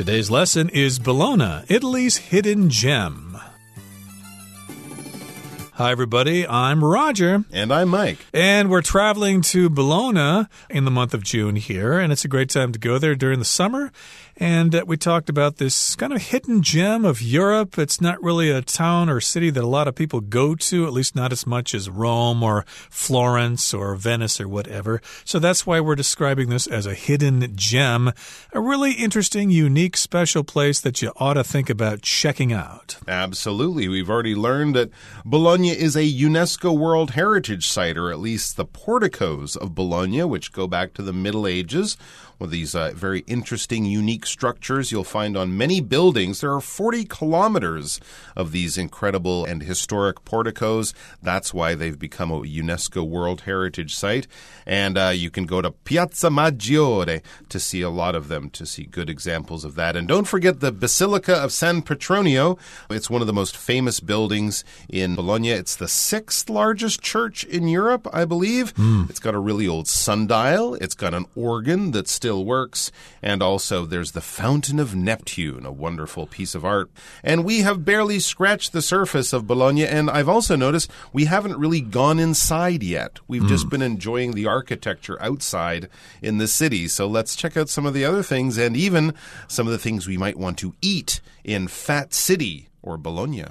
Today's lesson is Bologna, Italy's hidden gem. Hi, everybody. I'm Roger. And I'm Mike. And we're traveling to Bologna in the month of June here, and it's a great time to go there during the summer. And uh, we talked about this kind of hidden gem of Europe. It's not really a town or city that a lot of people go to, at least not as much as Rome or Florence or Venice or whatever. So that's why we're describing this as a hidden gem, a really interesting, unique, special place that you ought to think about checking out. Absolutely. We've already learned that Bologna is a UNESCO World Heritage Site, or at least the porticos of Bologna, which go back to the Middle Ages one of these uh, very interesting, unique structures you'll find on many buildings. There are 40 kilometers of these incredible and historic porticos. That's why they've become a UNESCO World Heritage Site. And uh, you can go to Piazza Maggiore to see a lot of them, to see good examples of that. And don't forget the Basilica of San Petronio. It's one of the most famous buildings in Bologna. It's the sixth largest church in Europe, I believe. Mm. It's got a really old sundial. It's got an organ that's still still works. And also, there's the Fountain of Neptune, a wonderful piece of art. And we have barely scratched the surface of Bologna. And I've also noticed we haven't really gone inside yet. We've mm. just been enjoying the architecture outside in the city. So let's check out some of the other things and even some of the things we might want to eat in Fat City or Bologna.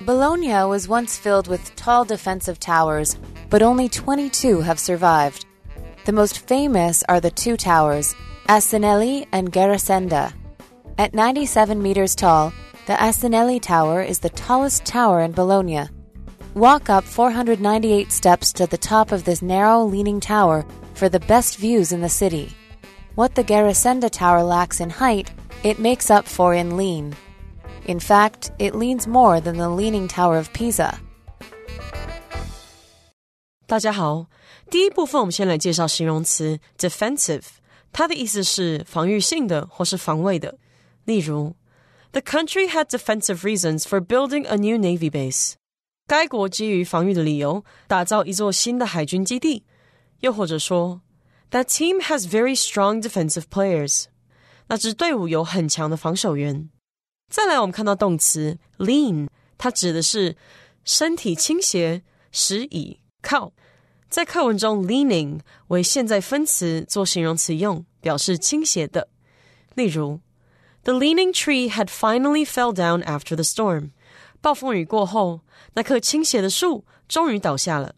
Bologna was once filled with tall defensive towers but only 22 have survived. The most famous are the two towers, Asinelli and Garisenda. At 97 meters tall, the Asinelli Tower is the tallest tower in Bologna. Walk up 498 steps to the top of this narrow, leaning tower for the best views in the city. What the Garisenda Tower lacks in height, it makes up for in lean. In fact, it leans more than the Leaning Tower of Pisa. 大家好，第一部分我们先来介绍形容词 defensive，它的意思是防御性的或是防卫的。例如，The country had defensive reasons for building a new navy base。该国基于防御的理由打造一座新的海军基地。又或者说，That team has very strong defensive players。那支队伍有很强的防守员。再来，我们看到动词 lean，它指的是身体倾斜、使以靠。在课文中，leaning 为现在分词做形容词用，表示倾斜的。例如，The leaning tree had finally fell down after the storm。暴风雨过后，那棵倾斜的树终于倒下了。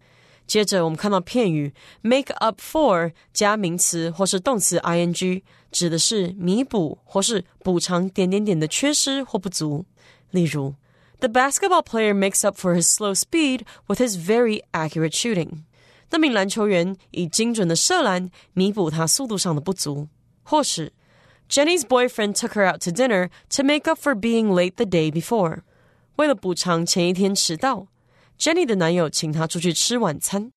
接着，我们看到片语 make up for 加名词或是动词 ing，指的是弥补或是补偿点点点的缺失或不足。例如 ，The basketball player makes up for his slow speed with his very accurate shooting。那名篮球员以精准的射篮弥补他速度上的不足，或是 Jenny's boyfriend took her out to dinner to make up for being late the day before。为了补偿前一天迟到，Jenny 的男友请她出去吃晚餐。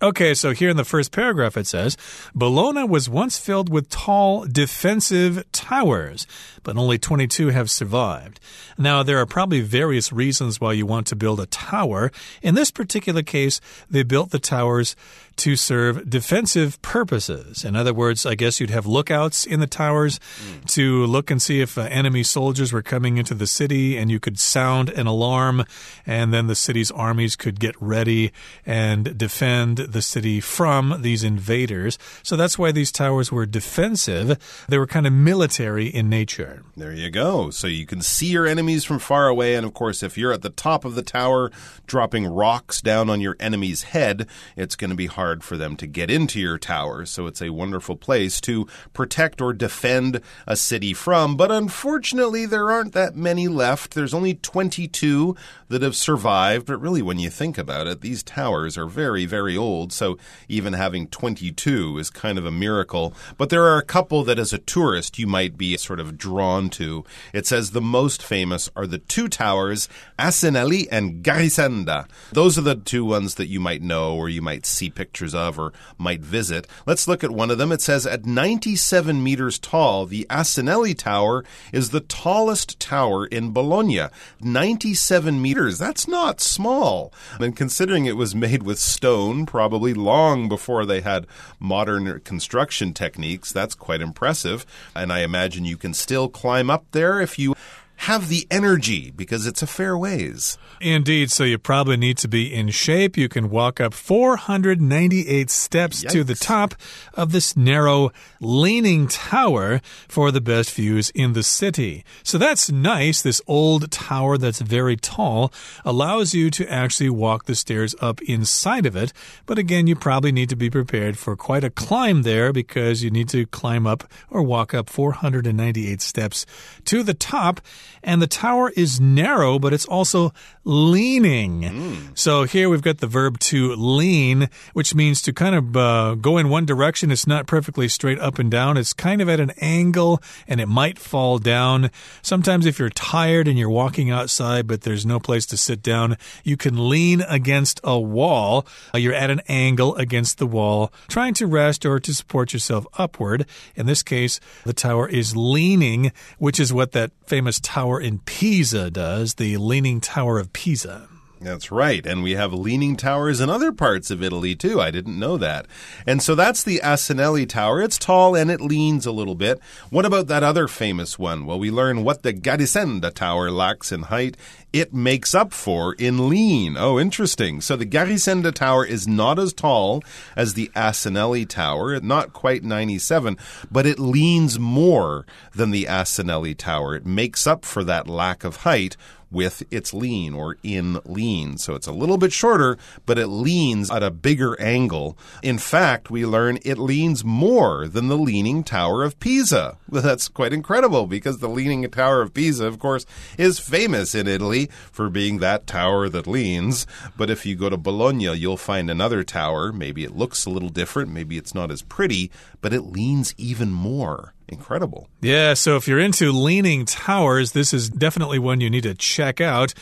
Okay, so here in the first paragraph it says Bologna was once filled with tall defensive towers, but only 22 have survived. Now, there are probably various reasons why you want to build a tower. In this particular case, they built the towers to serve defensive purposes. In other words, I guess you'd have lookouts in the towers mm. to look and see if uh, enemy soldiers were coming into the city, and you could sound an alarm, and then the city's armies could get ready and defend the city from these invaders. So that's why these towers were defensive. They were kind of military in nature. There you go. So you can see your enemies from far away, and of course, if you're at the top of the tower dropping rocks down on your enemy's head, it's going to be hard for them to get into your tower. So it's a wonderful place to protect or defend a city from. But unfortunately, there aren't that many left. There's only 22 that have survived. But really, when you think about it, these towers are very, very old. So even having 22 is kind of a miracle. But there are a couple that, as a tourist, you might be sort of drawn to. It says the most famous are the two towers, Asinelli and Garisenda. Those are the two ones that you might know or you might see pictures pictures of or might visit. Let's look at one of them. It says at 97 meters tall, the Asinelli Tower is the tallest tower in Bologna. 97 meters. That's not small. And considering it was made with stone, probably long before they had modern construction techniques, that's quite impressive. And I imagine you can still climb up there if you have the energy because it's a fair ways. Indeed. So you probably need to be in shape. You can walk up 498 steps Yikes. to the top of this narrow, leaning tower for the best views in the city. So that's nice. This old tower that's very tall allows you to actually walk the stairs up inside of it. But again, you probably need to be prepared for quite a climb there because you need to climb up or walk up 498 steps to the top and the tower is narrow, but it's also leaning. So here we've got the verb to lean, which means to kind of uh, go in one direction. It's not perfectly straight up and down. It's kind of at an angle and it might fall down. Sometimes if you're tired and you're walking outside, but there's no place to sit down, you can lean against a wall. Uh, you're at an angle against the wall, trying to rest or to support yourself upward. In this case, the tower is leaning, which is what that famous tower in Pisa does, the Leaning Tower of Pisa. That's right. And we have leaning towers in other parts of Italy too. I didn't know that. And so that's the Asinelli Tower. It's tall and it leans a little bit. What about that other famous one? Well, we learn what the Garisenda Tower lacks in height. It makes up for in lean. Oh, interesting. So the Garisenda Tower is not as tall as the Asinelli Tower, not quite 97, but it leans more than the Asinelli Tower. It makes up for that lack of height with its lean or in lean. So it's a little bit shorter, but it leans at a bigger angle. In fact, we learn it leans more than the Leaning Tower of Pisa. That's quite incredible because the Leaning Tower of Pisa, of course, is famous in Italy for being that tower that leans. But if you go to Bologna, you'll find another tower. Maybe it looks a little different, maybe it's not as pretty, but it leans even more. Incredible. Yeah, so if you're into leaning towers, this is definitely one you need to check out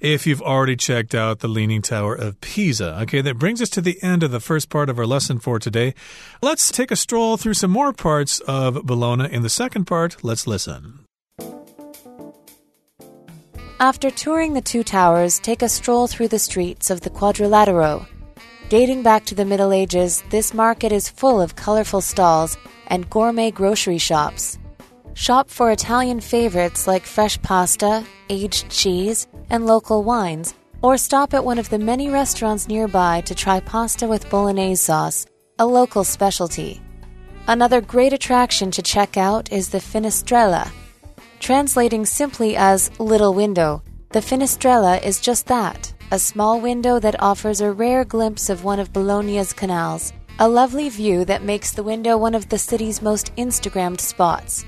if you've already checked out the Leaning Tower of Pisa. Okay, that brings us to the end of the first part of our lesson for today. Let's take a stroll through some more parts of Bologna. In the second part, let's listen. After touring the two towers, take a stroll through the streets of the Quadrilatero. Dating back to the Middle Ages, this market is full of colorful stalls and gourmet grocery shops. Shop for Italian favorites like fresh pasta, aged cheese, and local wines, or stop at one of the many restaurants nearby to try pasta with bolognese sauce, a local specialty. Another great attraction to check out is the Finestrella. Translating simply as little window, the Finestrella is just that a small window that offers a rare glimpse of one of Bologna's canals, a lovely view that makes the window one of the city's most Instagrammed spots.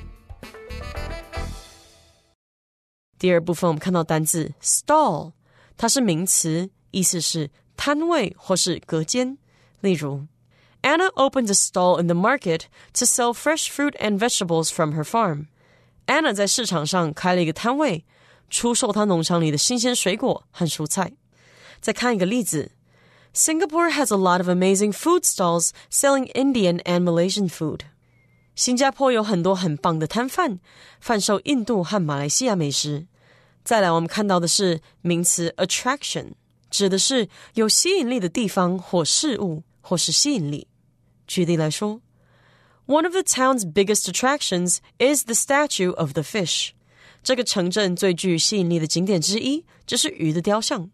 第二部分我们看到单字 stall，它是名词，意思是摊位或是隔间。例如，Anna opened a stall in the market to sell fresh fruit and vegetables from her farm. Anna 在市场上开了一个摊位，出售她农场里的新鲜水果和蔬菜。 再看一个例子，Singapore has a lot of amazing food stalls selling Indian and Malaysian food. 新加坡有很多很棒的摊贩，贩售印度和马来西亚美食。再来，我们看到的是名词 attraction，指的是有吸引力的地方或事物，或是吸引力。举例来说，One of the town's biggest attractions is the statue of the fish。这个城镇最具吸引力的景点之一就是鱼的雕像。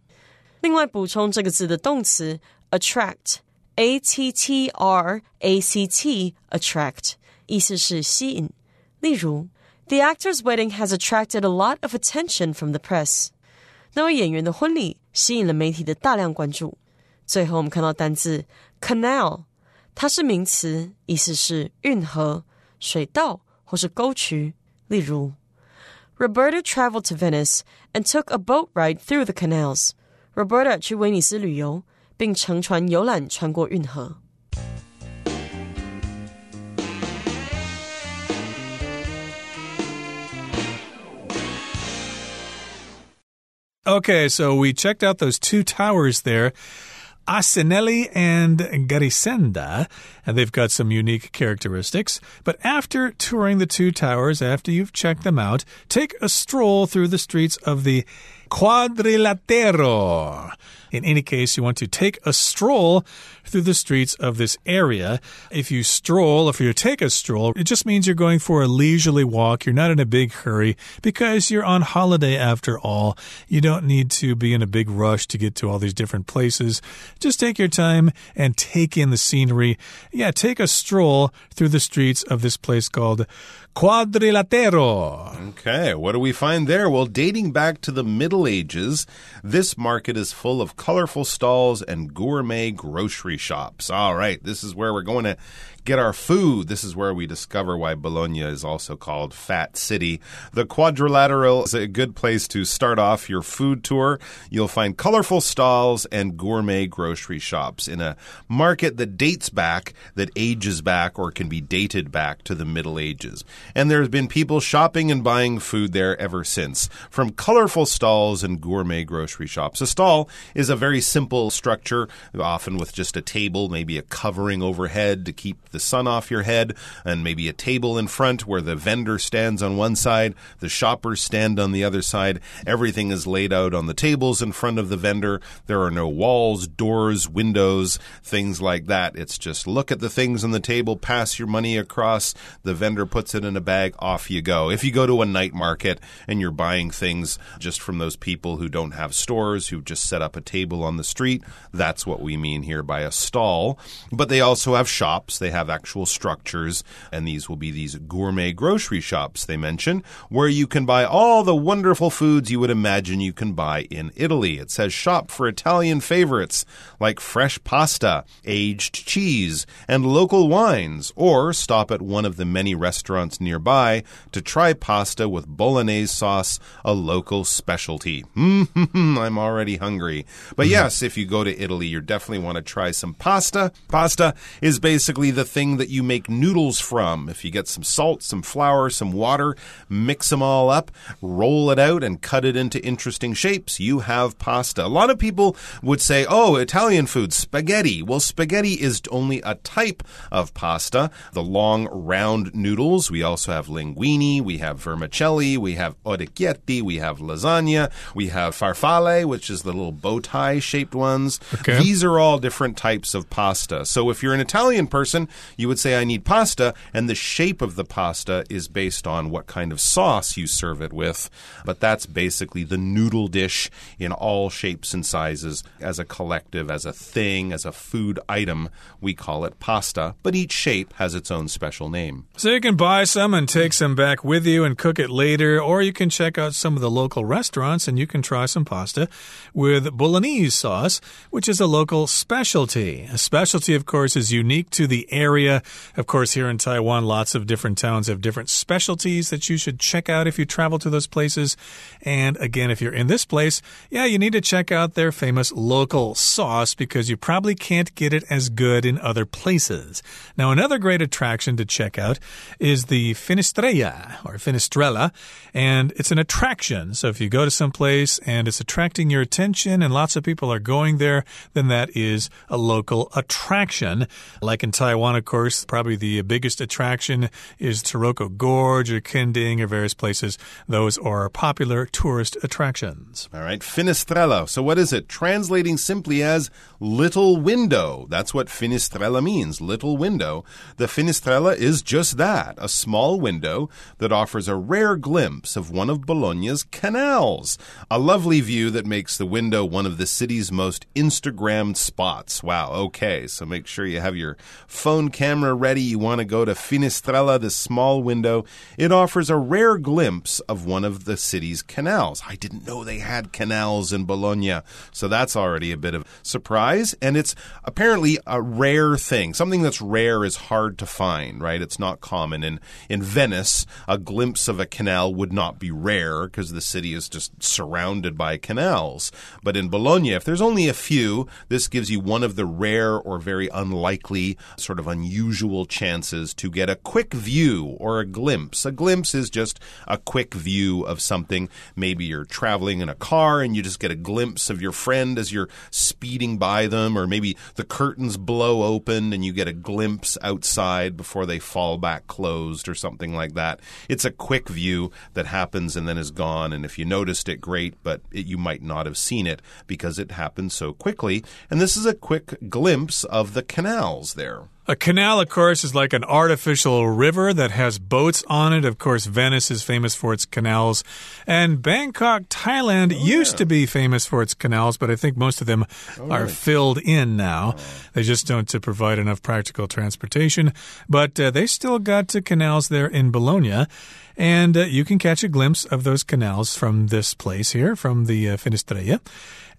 另外，补充这个字的动词 attract，a t t r a c t，attract 意思是吸引。例如，The actor's wedding has attracted a lot of attention from the press。那位演员的婚礼吸引了媒体的大量关注。最后，我们看到单字 canal，它是名词，意思是运河、水道或是沟渠。例如，Roberta traveled to Venice and took a boat ride through the canals。 Roberta 去威尼斯旅游，并乘船游览穿过运河。Okay, so we checked out those two towers there. Asinelli and Garisenda, and they've got some unique characteristics. But after touring the two towers, after you've checked them out, take a stroll through the streets of the Quadrilatero. In any case, you want to take a stroll through the streets of this area. If you stroll, if you take a stroll, it just means you're going for a leisurely walk. You're not in a big hurry because you're on holiday after all. You don't need to be in a big rush to get to all these different places. Just take your time and take in the scenery. Yeah, take a stroll through the streets of this place called Quadrilatero. Okay, what do we find there? Well, dating back to the Middle Ages, this market is full of colorful stalls and gourmet grocery shops. All right, this is where we're going to get our food. This is where we discover why Bologna is also called Fat City. The Quadrilateral is a good place to start off your food tour. You'll find colorful stalls and gourmet grocery shops in a market that dates back, that ages back, or can be dated back to the Middle Ages. And there's been people shopping and buying food there ever since, from colorful stalls and gourmet grocery shops. A stall is a very simple structure, often with just a table, maybe a covering overhead to keep the sun off your head, and maybe a table in front where the vendor stands on one side, the shoppers stand on the other side. Everything is laid out on the tables in front of the vendor. There are no walls, doors, windows, things like that. It's just look at the things on the table, pass your money across, the vendor puts it in a bag, off you go. If you go to a night market and you're buying things just from those people who don't have stores, who just set up a table on the street, that's what we mean here by a stall. But they also have shops. They have actual structures, and these will be these gourmet grocery shops they mention, where you can buy all the wonderful foods you would imagine you can buy in Italy. It says shop for Italian favorites like fresh pasta, aged cheese, and local wines, or stop at one of the many restaurants nearby to try pasta with bolognese sauce, a local specialty. I'm already hungry. But mm-hmm. yes, if you go to Italy, you definitely want to try some pasta. Pasta is basically the thing that you make noodles from. If you get some salt, some flour, some water, mix them all up, roll it out, and cut it into interesting shapes, you have pasta. A lot of people would say, oh, Italian food, spaghetti. Well, spaghetti is only a type of pasta. The long, round noodles. We also have linguine, we have vermicelli, we have orecchiette, we have lasagna, we have farfalle, which is the little bow tie shaped ones. Okay. These are all different types of pasta. So if you're an Italian person, you would say, I need pasta, and the shape of the pasta is based on what kind of sauce you serve it with. But that's basically the noodle dish in all shapes and sizes as a collective, as a thing, as a food item. We call it pasta, but each shape has its own special name. So you can buy some and take some back with you and cook it later, or you can check out some of the local restaurants and you can try some pasta with bolognese sauce, which is a local specialty. A specialty, of course, is unique to the area. Of course, here in Taiwan, lots of different towns have different specialties that you should check out if you travel to those places. And again, if you're in this place, yeah, you need to check out their famous local sauce because you probably can't get it as good in other places. Now, another great attraction to check out is the Finestrella or Finestrella, and it's an attraction. So if you go to some place and it's attracting your attention and lots of people are going there, then that is a local attraction. Like in Taiwan, of course, probably the biggest attraction is Taroko Gorge or Kenting or various places. Those are popular tourist attractions. All right, Finestrella. So what is it? Translating simply as little window. That's what Finestrella means, little window. The Finestrella is just that, a small window that offers a rare glimpse of one of Bologna's canals. A lovely view that makes the window one of the city's most Instagrammed spots. Wow, okay, so make sure you have your phone camera ready. You want to go to Finestrella, the small window. It offers a rare glimpse of one of the city's canals. I didn't know they had canals in Bologna, so that's already a bit of a surprise. And it's apparently a rare thing. Something that's rare is hard to find, right? It's not common. In in Venice, a glimpse of a canal would not be rare because the city is just surrounded by canals. But in Bologna, if there's only a few, this gives you one of the rare or very unlikely, sort of unusual chances to get a quick view or a glimpse. A glimpse is just a quick view of something. Maybe you're traveling in a car and you just get a glimpse of your friend as you're speeding by them, or maybe the curtains blow open and you get a glimpse outside before they fall back closed or something like that. It's a quick view that happens and then is gone. And if you noticed it, great, but it, you might not have seen it because it happened so quickly. And this is a quick glimpse of the canals there. A canal, of course, is like an artificial river that has boats on it. Of course, Venice is famous for its canals. And Bangkok, Thailand oh, used yeah. to be famous for its canals, but I think most of them oh, are filled in now. Oh. They just don't uh, provide enough practical transportation. But uh, they still got uh, canals there in Bologna. And uh, you can catch a glimpse of those canals from this place here, from the uh.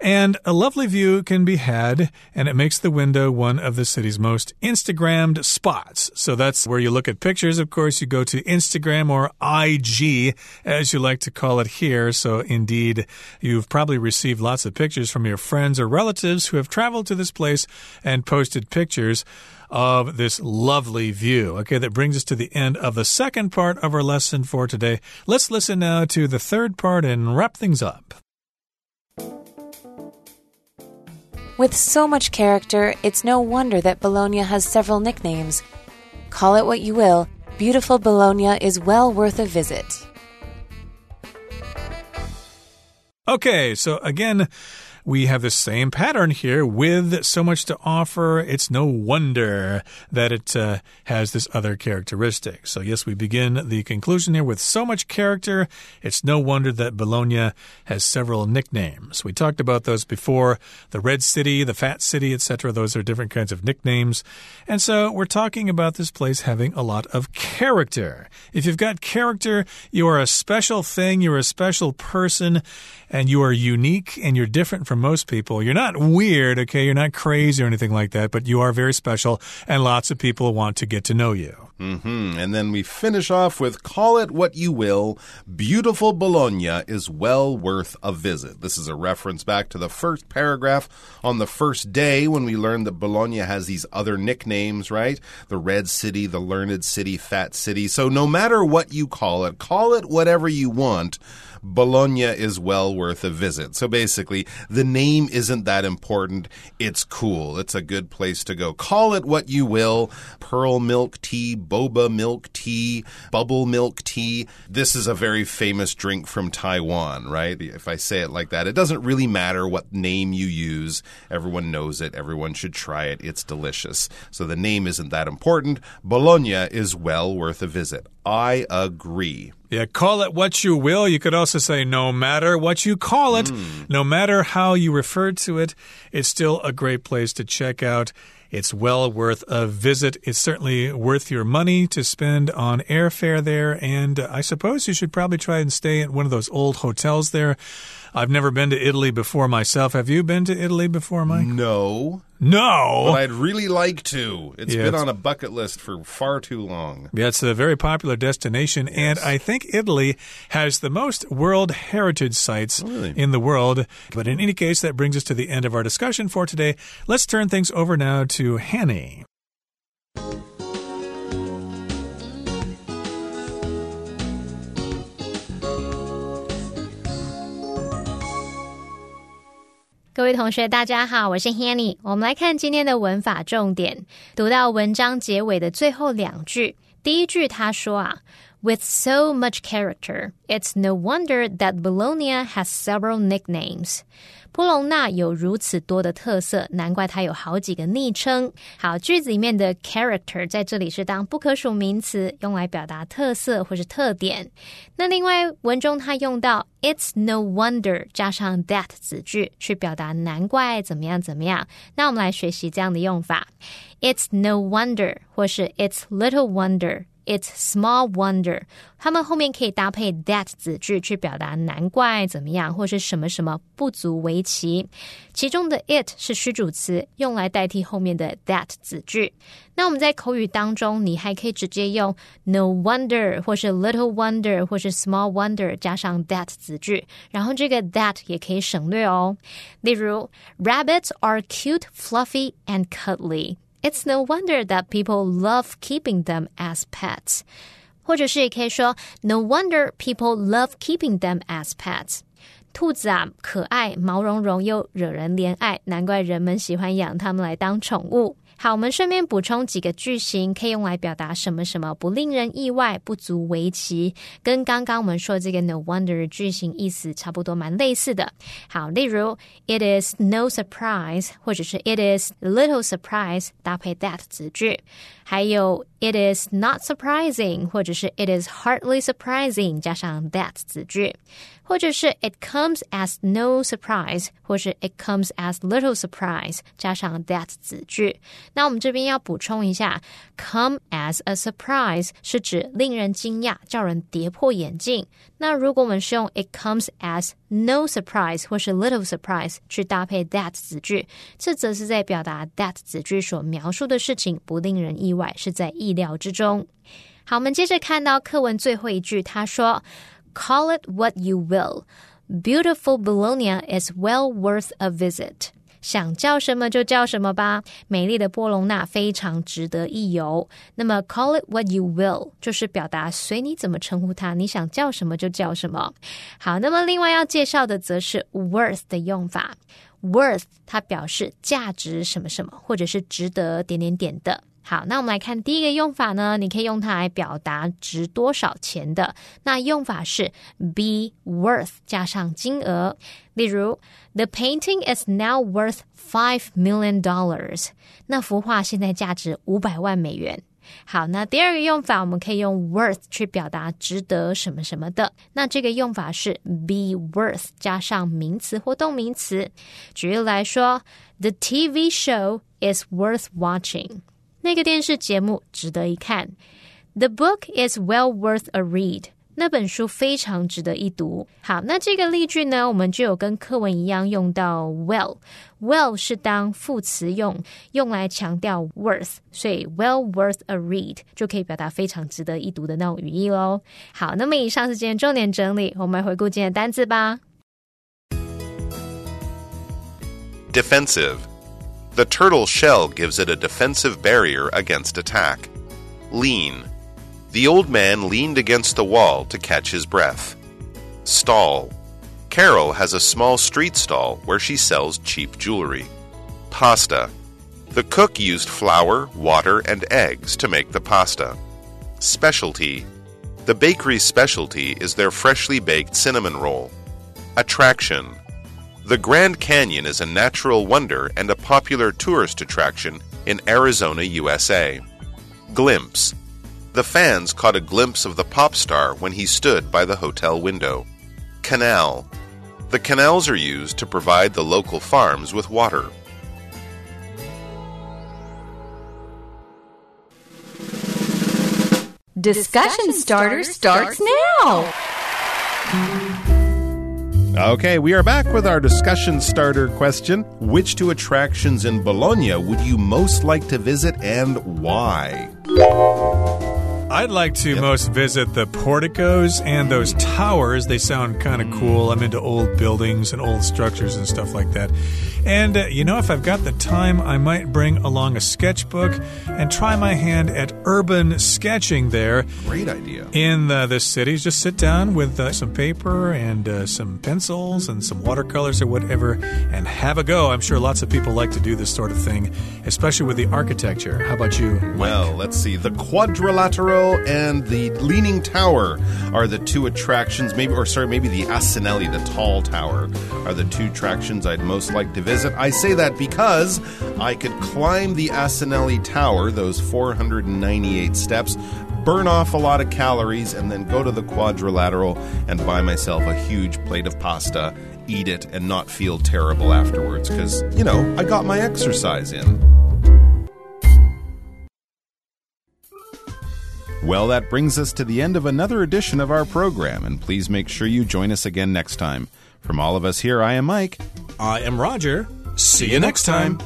And a lovely view can be had, and it makes the window one of the city's most Instagrammed spots. So that's where you look at pictures. Of course, you go to Instagram or IG, as you like to call it here. So indeed, you've probably received lots of pictures from your friends or relatives who have traveled to this place and posted pictures of this lovely view. Okay, that brings us to the end of the second part of our lesson for today. Let's listen now to the third part and wrap things up. With so much character, it's no wonder that Bologna has several nicknames. Call it what you will, beautiful Bologna is well worth a visit. Okay, so again, we have the same pattern here with so much to offer. It's no wonder that it uh, has this other characteristic. So, yes, we begin the conclusion here with so much character. It's no wonder that Bologna has several nicknames. We talked about those before the Red City, the Fat City, etc. Those are different kinds of nicknames. And so, we're talking about this place having a lot of character. If you've got character, you are a special thing, you're a special person, and you are unique and you're different from most people. You're not weird, okay? You're not crazy or anything like that, but you are very special, and lots of people want to get to know you. Mm -hmm. And then we finish off with call it what you will. Beautiful Bologna is well worth a visit. This is a reference back to the first paragraph on the first day when we learned that Bologna has these other nicknames, right? The Red City, the Learned City, Fat City. So no matter what you call it, call it whatever you want. Bologna is well worth a visit. So basically, the name isn't that important. It's cool. It's a good place to go. Call it what you will pearl milk tea, boba milk tea, bubble milk tea. This is a very famous drink from Taiwan, right? If I say it like that, it doesn't really matter what name you use. Everyone knows it. Everyone should try it. It's delicious. So the name isn't that important. Bologna is well worth a visit. I agree. Yeah, call it what you will. You could also say no matter what you call it, mm. no matter how you refer to it, it's still a great place to check out. It's well worth a visit. It's certainly worth your money to spend on airfare there. And I suppose you should probably try and stay at one of those old hotels there. I've never been to Italy before myself. Have you been to Italy before, Mike? No. No. But I'd really like to. It's yeah, been it's, on a bucket list for far too long. Yeah, it's a very popular destination. Yes. And I think Italy has the most World Heritage sites oh, really? in the world. But in any case, that brings us to the end of our discussion for today. Let's turn things over now to Hanny. 各位同学，大家好，我是 Hanny。我们来看今天的文法重点，读到文章结尾的最后两句。第一句他说啊，With so much character, it's no wonder that Bologna has several nicknames. 布隆纳有如此多的特色，难怪它有好几个昵称。好，句子里面的 character 在这里是当不可数名词，用来表达特色或是特点。那另外文中它用到 it's no wonder 加上 that 子句，去表达难怪怎么样怎么样。那我们来学习这样的用法：it's no wonder 或是 it's little wonder。It's small wonder，它们后面可以搭配 that 子句去表达难怪怎么样，或是什么什么不足为奇。其中的 it 是虚主词，用来代替后面的 that 子句。那我们在口语当中，你还可以直接用 no wonder 或是 little wonder 或是 small wonder 加上 that 子句，然后这个 that 也可以省略哦。例如，Rabbits are cute, fluffy, and cuddly. It's no wonder that people love keeping them as pets. 或者是也可以说，No wonder people love keeping them as pets. 兔子啊，可爱，毛茸茸又惹人怜爱，难怪人们喜欢养它们来当宠物。好，我们顺便补充几个句型，可以用来表达什么什么不令人意外、不足为奇，跟刚刚我们说这个 no wonder 句型意思差不多，蛮类似的。好，例如 it is no surprise，或者是 it is little surprise，搭配 that 子句。还有 it is not surprising，或者是 it is hardly surprising，加上 that 子句。或者是 it comes as no surprise，或是 it comes as little surprise，加上 that 子句。那我们这边要补充一下，come as a surprise 是指令人惊讶、叫人跌破眼镜。那如果我们是用 it comes as no surprise 或是 little surprise 去搭配 that 子句，这则是在表达 that 子句所描述的事情不令人意外，是在意料之中。好，我们接着看到课文最后一句，他说。Call it what you will. Beautiful Bologna is well worth a visit. 想叫什么就叫什么吧，美丽的波隆纳非常值得一游。那么，call it what you will 就是表达随你怎么称呼它，你想叫什么就叫什么。好，那么另外要介绍的则是 worth 的用法。worth 它表示价值什么什么，或者是值得点点点的。 好，那我们来看第一个用法呢？你可以用它来表达值多少钱的。那用法是 be worth 加上金额。例如，The painting is now worth five million dollars。那幅画现在价值五百万美元。好，那第二个用法，我们可以用 worth 去表达值得什么什么的。那这个用法是 be worth 加上名词或动名词。举例来说，The TV show is worth watching。那个电视节目值得一看。The book is well worth a read。那本书非常值得一读。好，那这个例句呢，我们就有跟课文一样用到 well。well 是当副词用，用来强调 worth，所以 well worth a read 就可以表达非常值得一读的那种语义喽。好，那么以上是今天重点整理，我们来回顾今天的单词吧。Defensive the turtle shell gives it a defensive barrier against attack. Lean. The old man leaned against the wall to catch his breath. Stall. Carol has a small street stall where she sells cheap jewelry. Pasta. The cook used flour, water, and eggs to make the pasta. Specialty. The bakery's specialty is their freshly baked cinnamon roll. Attraction. The Grand Canyon is a natural wonder and a popular tourist attraction in Arizona, USA. Glimpse. The fans caught a glimpse of the pop star when he stood by the hotel window. Canal. The canals are used to provide the local farms with water. Discussion starter starts now. Okay, we are back with our discussion starter question. Which two attractions in Bologna would you most like to visit and why? I'd like to yep. most visit the porticos and those towers. They sound kind of cool. I'm into old buildings and old structures and stuff like that. And, uh, you know, if I've got the time, I might bring along a sketchbook and try my hand at urban sketching there. Great idea. In the, the cities. Just sit down with uh, some paper and uh, some pencils and some watercolors or whatever and have a go. I'm sure lots of people like to do this sort of thing, especially with the architecture. How about you? Mike? Well, let's see. The quadrilateral and the leaning tower are the two attractions, maybe, or sorry, maybe the Asinelli, the tall tower, are the two attractions I'd most like to visit. I say that because I could climb the Asinelli Tower, those 498 steps, burn off a lot of calories, and then go to the quadrilateral and buy myself a huge plate of pasta, eat it, and not feel terrible afterwards because, you know, I got my exercise in. Well, that brings us to the end of another edition of our program, and please make sure you join us again next time. From all of us here, I am Mike. I am Roger. See you next time.